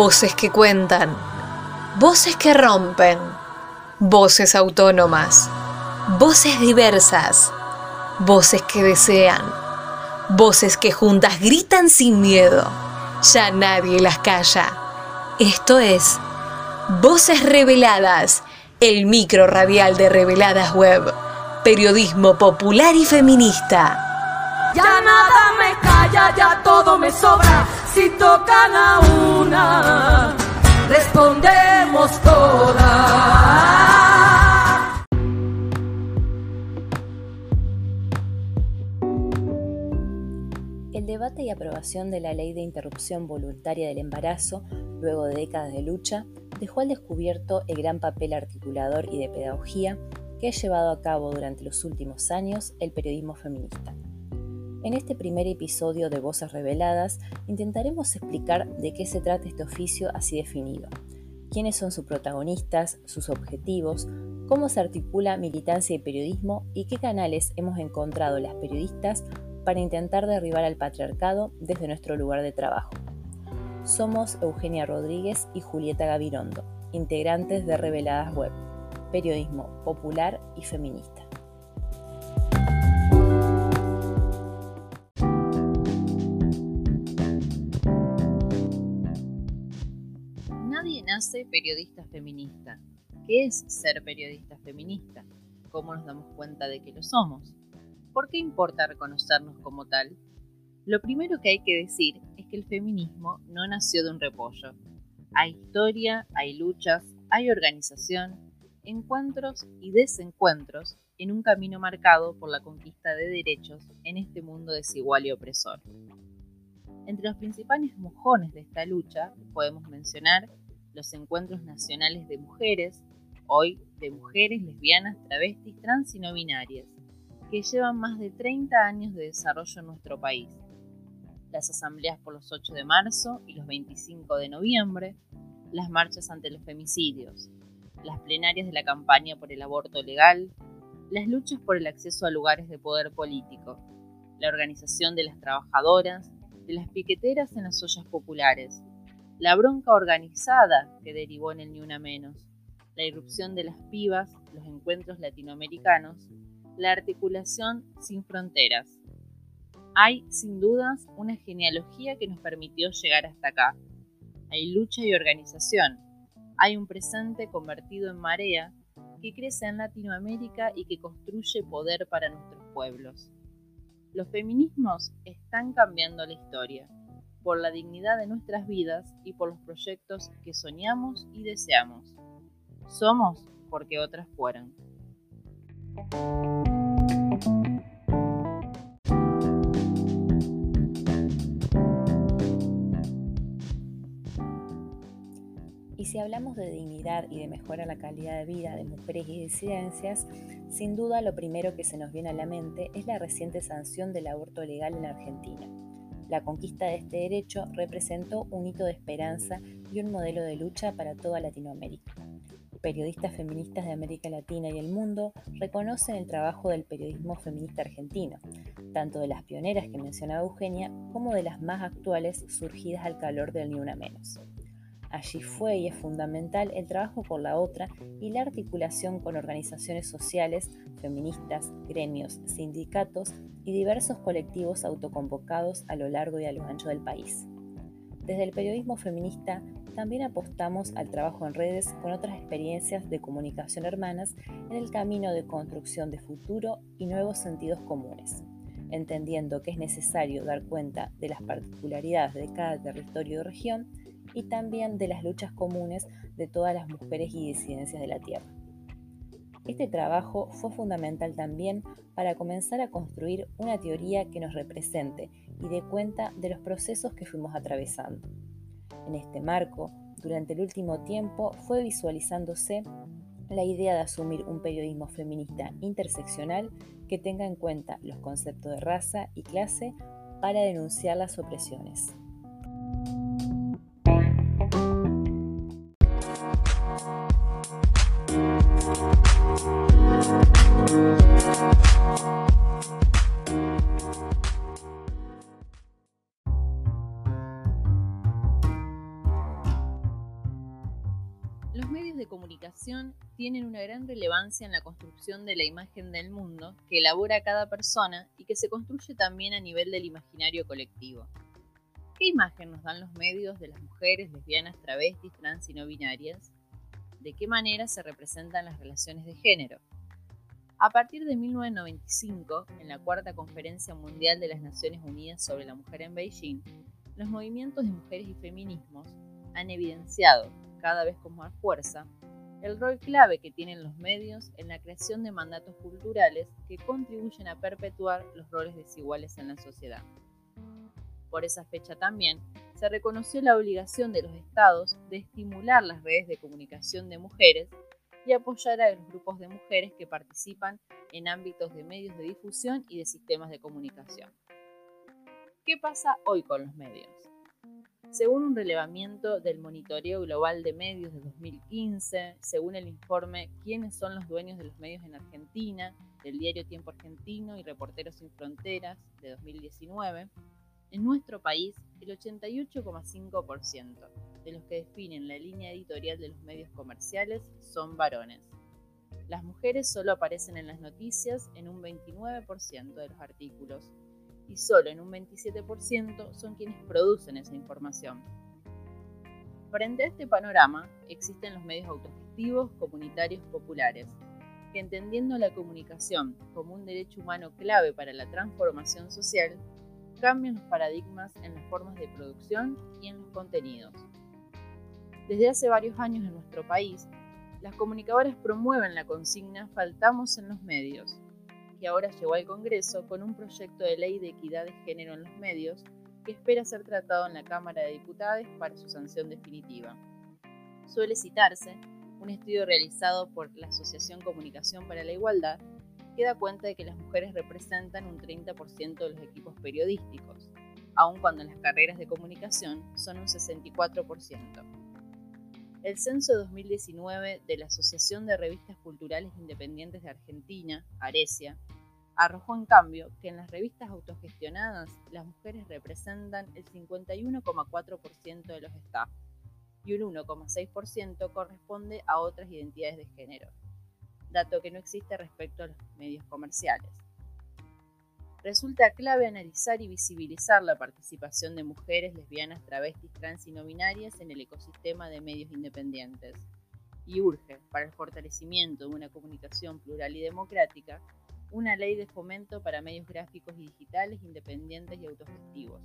Voces que cuentan, voces que rompen, voces autónomas, voces diversas, voces que desean, voces que juntas gritan sin miedo. Ya nadie las calla. Esto es Voces Reveladas, el micro radial de Reveladas Web, periodismo popular y feminista. Ya nada me calla, ya todo me sobra. Si tocan a una, respondemos todas. El debate y aprobación de la ley de interrupción voluntaria del embarazo, luego de décadas de lucha, dejó al descubierto el gran papel articulador y de pedagogía que ha llevado a cabo durante los últimos años el periodismo feminista. En este primer episodio de Voces Reveladas intentaremos explicar de qué se trata este oficio así definido, quiénes son sus protagonistas, sus objetivos, cómo se articula militancia y periodismo y qué canales hemos encontrado las periodistas para intentar derribar al patriarcado desde nuestro lugar de trabajo. Somos Eugenia Rodríguez y Julieta Gavirondo, integrantes de Reveladas Web, periodismo popular y feminista. Nace periodista feminista. ¿Qué es ser periodista feminista? ¿Cómo nos damos cuenta de que lo somos? ¿Por qué importa reconocernos como tal? Lo primero que hay que decir es que el feminismo no nació de un repollo. Hay historia, hay luchas, hay organización, encuentros y desencuentros en un camino marcado por la conquista de derechos en este mundo desigual y opresor. Entre los principales mojones de esta lucha podemos mencionar los encuentros nacionales de mujeres, hoy de mujeres lesbianas, travestis, trans y no binarias, que llevan más de 30 años de desarrollo en nuestro país. Las asambleas por los 8 de marzo y los 25 de noviembre, las marchas ante los femicidios, las plenarias de la campaña por el aborto legal, las luchas por el acceso a lugares de poder político, la organización de las trabajadoras, de las piqueteras en las ollas populares, la bronca organizada que derivó en el Ni Una Menos, la irrupción de las pibas, los encuentros latinoamericanos, la articulación sin fronteras. Hay, sin dudas, una genealogía que nos permitió llegar hasta acá. Hay lucha y organización. Hay un presente convertido en marea que crece en Latinoamérica y que construye poder para nuestros pueblos. Los feminismos están cambiando la historia, por la dignidad de nuestras vidas y por los proyectos que soñamos y deseamos. Somos porque otras fueron. Y si hablamos de dignidad y de mejora la calidad de vida de mujeres y disidencias, sin duda lo primero que se nos viene a la mente es la reciente sanción del aborto legal en Argentina. La conquista de este derecho representó un hito de esperanza y un modelo de lucha para toda Latinoamérica. Periodistas feministas de América Latina y el mundo reconocen el trabajo del periodismo feminista argentino, tanto de las pioneras que mencionaba Eugenia como de las más actuales surgidas al calor del Ni Una Menos. Allí fue y es fundamental el trabajo por la otra y la articulación con organizaciones sociales, feministas, gremios, sindicatos y diversos colectivos autoconvocados a lo largo y a lo ancho del país. Desde el periodismo feminista también apostamos al trabajo en redes con otras experiencias de comunicación hermanas en el camino de construcción de futuro y nuevos sentidos comunes, entendiendo que es necesario dar cuenta de las particularidades de cada territorio y región y también de las luchas comunes de todas las mujeres y disidencias de la Tierra. Este trabajo fue fundamental también para comenzar a construir una teoría que nos represente y dé cuenta de los procesos que fuimos atravesando. En este marco, durante el último tiempo fue visualizándose la idea de asumir un periodismo feminista interseccional que tenga en cuenta los conceptos de raza y clase para denunciar las opresiones. Tienen una gran relevancia en la construcción de la imagen del mundo que elabora cada persona y que se construye también a nivel del imaginario colectivo. ¿Qué imagen nos dan los medios de las mujeres lesbianas, travestis, trans y no binarias? ¿De qué manera se representan las relaciones de género? A partir de 1995, en la Cuarta Conferencia Mundial de las Naciones Unidas sobre la Mujer en Beijing, los movimientos de mujeres y feminismos han evidenciado, cada vez con más fuerza, el rol clave que tienen los medios en la creación de mandatos culturales que contribuyen a perpetuar los roles desiguales en la sociedad. Por esa fecha también se reconoció la obligación de los estados de estimular las redes de comunicación de mujeres y apoyar a los grupos de mujeres que participan en ámbitos de medios de difusión y de sistemas de comunicación. ¿Qué pasa hoy con los medios? Según un relevamiento del Monitoreo Global de Medios de 2015, según el informe ¿Quiénes son los dueños de los medios en Argentina? del diario Tiempo Argentino y Reporteros Sin Fronteras de 2019, en nuestro país, el 88,5% de los que definen la línea editorial de los medios comerciales son varones. Las mujeres solo aparecen en las noticias en un 29% de los artículos y solo en un 27% son quienes producen esa información. Frente a este panorama, existen los medios autogestivos comunitarios populares, que entendiendo la comunicación como un derecho humano clave para la transformación social, cambian los paradigmas en las formas de producción y en los contenidos. Desde hace varios años en nuestro país, las comunicadoras promueven la consigna Faltamos en los medios, que ahora llegó al Congreso con un proyecto de ley de equidad de género en los medios que espera ser tratado en la Cámara de Diputados para su sanción definitiva. Suele citarse un estudio realizado por la Asociación Comunicación para la Igualdad que da cuenta de que las mujeres representan un 30% de los equipos periodísticos, aun cuando en las carreras de comunicación son un 64%. El censo 2019 de la Asociación de Revistas Culturales Independientes de Argentina, Arecia, arrojó en cambio que en las revistas autogestionadas las mujeres representan el 51,4% de los staff y un 1,6% corresponde a otras identidades de género dato que no existe respecto a los medios comerciales. Resulta clave analizar y visibilizar la participación de mujeres, lesbianas, travestis, trans y no binarias en el ecosistema de medios independientes. Y urge, para el fortalecimiento de una comunicación plural y democrática, una ley de fomento para medios gráficos y digitales independientes y autogestivos,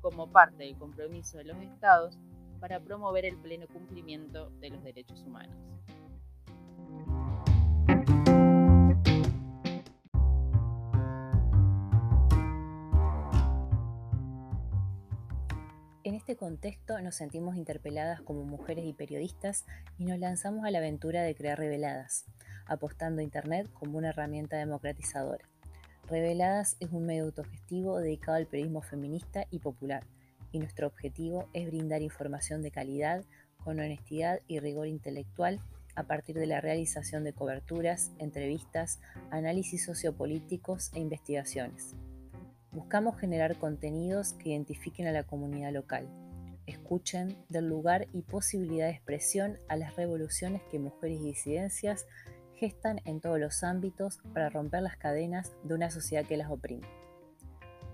como parte del compromiso de los Estados para promover el pleno cumplimiento de los derechos humanos. Este contexto nos sentimos interpeladas como mujeres y periodistas y nos lanzamos a la aventura de crear Reveladas, apostando a Internet como una herramienta democratizadora. Reveladas es un medio autogestivo dedicado al periodismo feminista y popular, y nuestro objetivo es brindar información de calidad, con honestidad y rigor intelectual a partir de la realización de coberturas, entrevistas, análisis sociopolíticos e investigaciones. Buscamos generar contenidos que identifiquen a la comunidad local, escuchen, del lugar y posibilidad de expresión a las revoluciones que mujeres y disidencias gestan en todos los ámbitos para romper las cadenas de una sociedad que las oprime.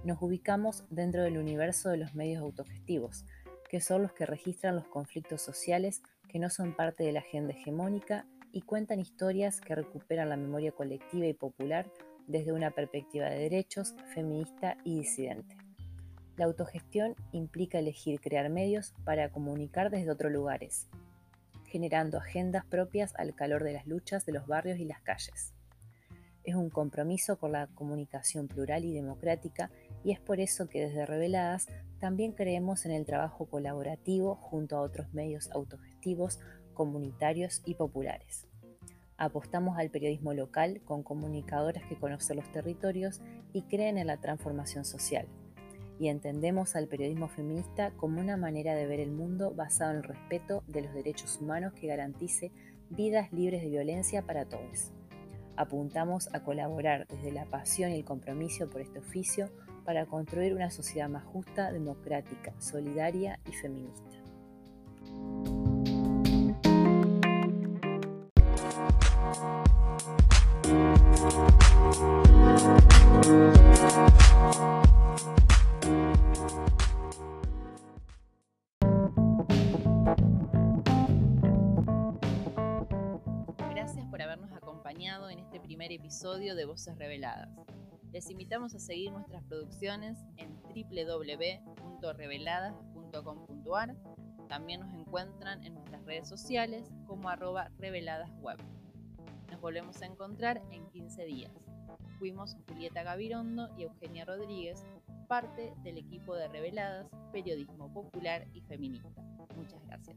Nos ubicamos dentro del universo de los medios autogestivos, que son los que registran los conflictos sociales que no son parte de la agenda hegemónica y cuentan historias que recuperan la memoria colectiva y popular desde una perspectiva de derechos, feminista y disidente. La autogestión implica elegir crear medios para comunicar desde otros lugares, generando agendas propias al calor de las luchas de los barrios y las calles. Es un compromiso con la comunicación plural y democrática y es por eso que desde Reveladas también creemos en el trabajo colaborativo junto a otros medios autogestivos, comunitarios y populares. Apostamos al periodismo local con comunicadoras que conocen los territorios y creen en la transformación social. Y entendemos al periodismo feminista como una manera de ver el mundo basado en el respeto de los derechos humanos que garantice vidas libres de violencia para todos. Apuntamos a colaborar desde la pasión y el compromiso por este oficio para construir una sociedad más justa, democrática, solidaria y feminista. Episodio de Voces Reveladas. Les invitamos a seguir nuestras producciones en www.reveladas.com.ar. También nos encuentran en nuestras redes sociales como arroba reveladasweb. Nos volvemos a encontrar en 15 días. Fuimos Julieta Gavirondo y Eugenia Rodríguez, parte del equipo de Reveladas, Periodismo Popular y Feminista. Muchas gracias.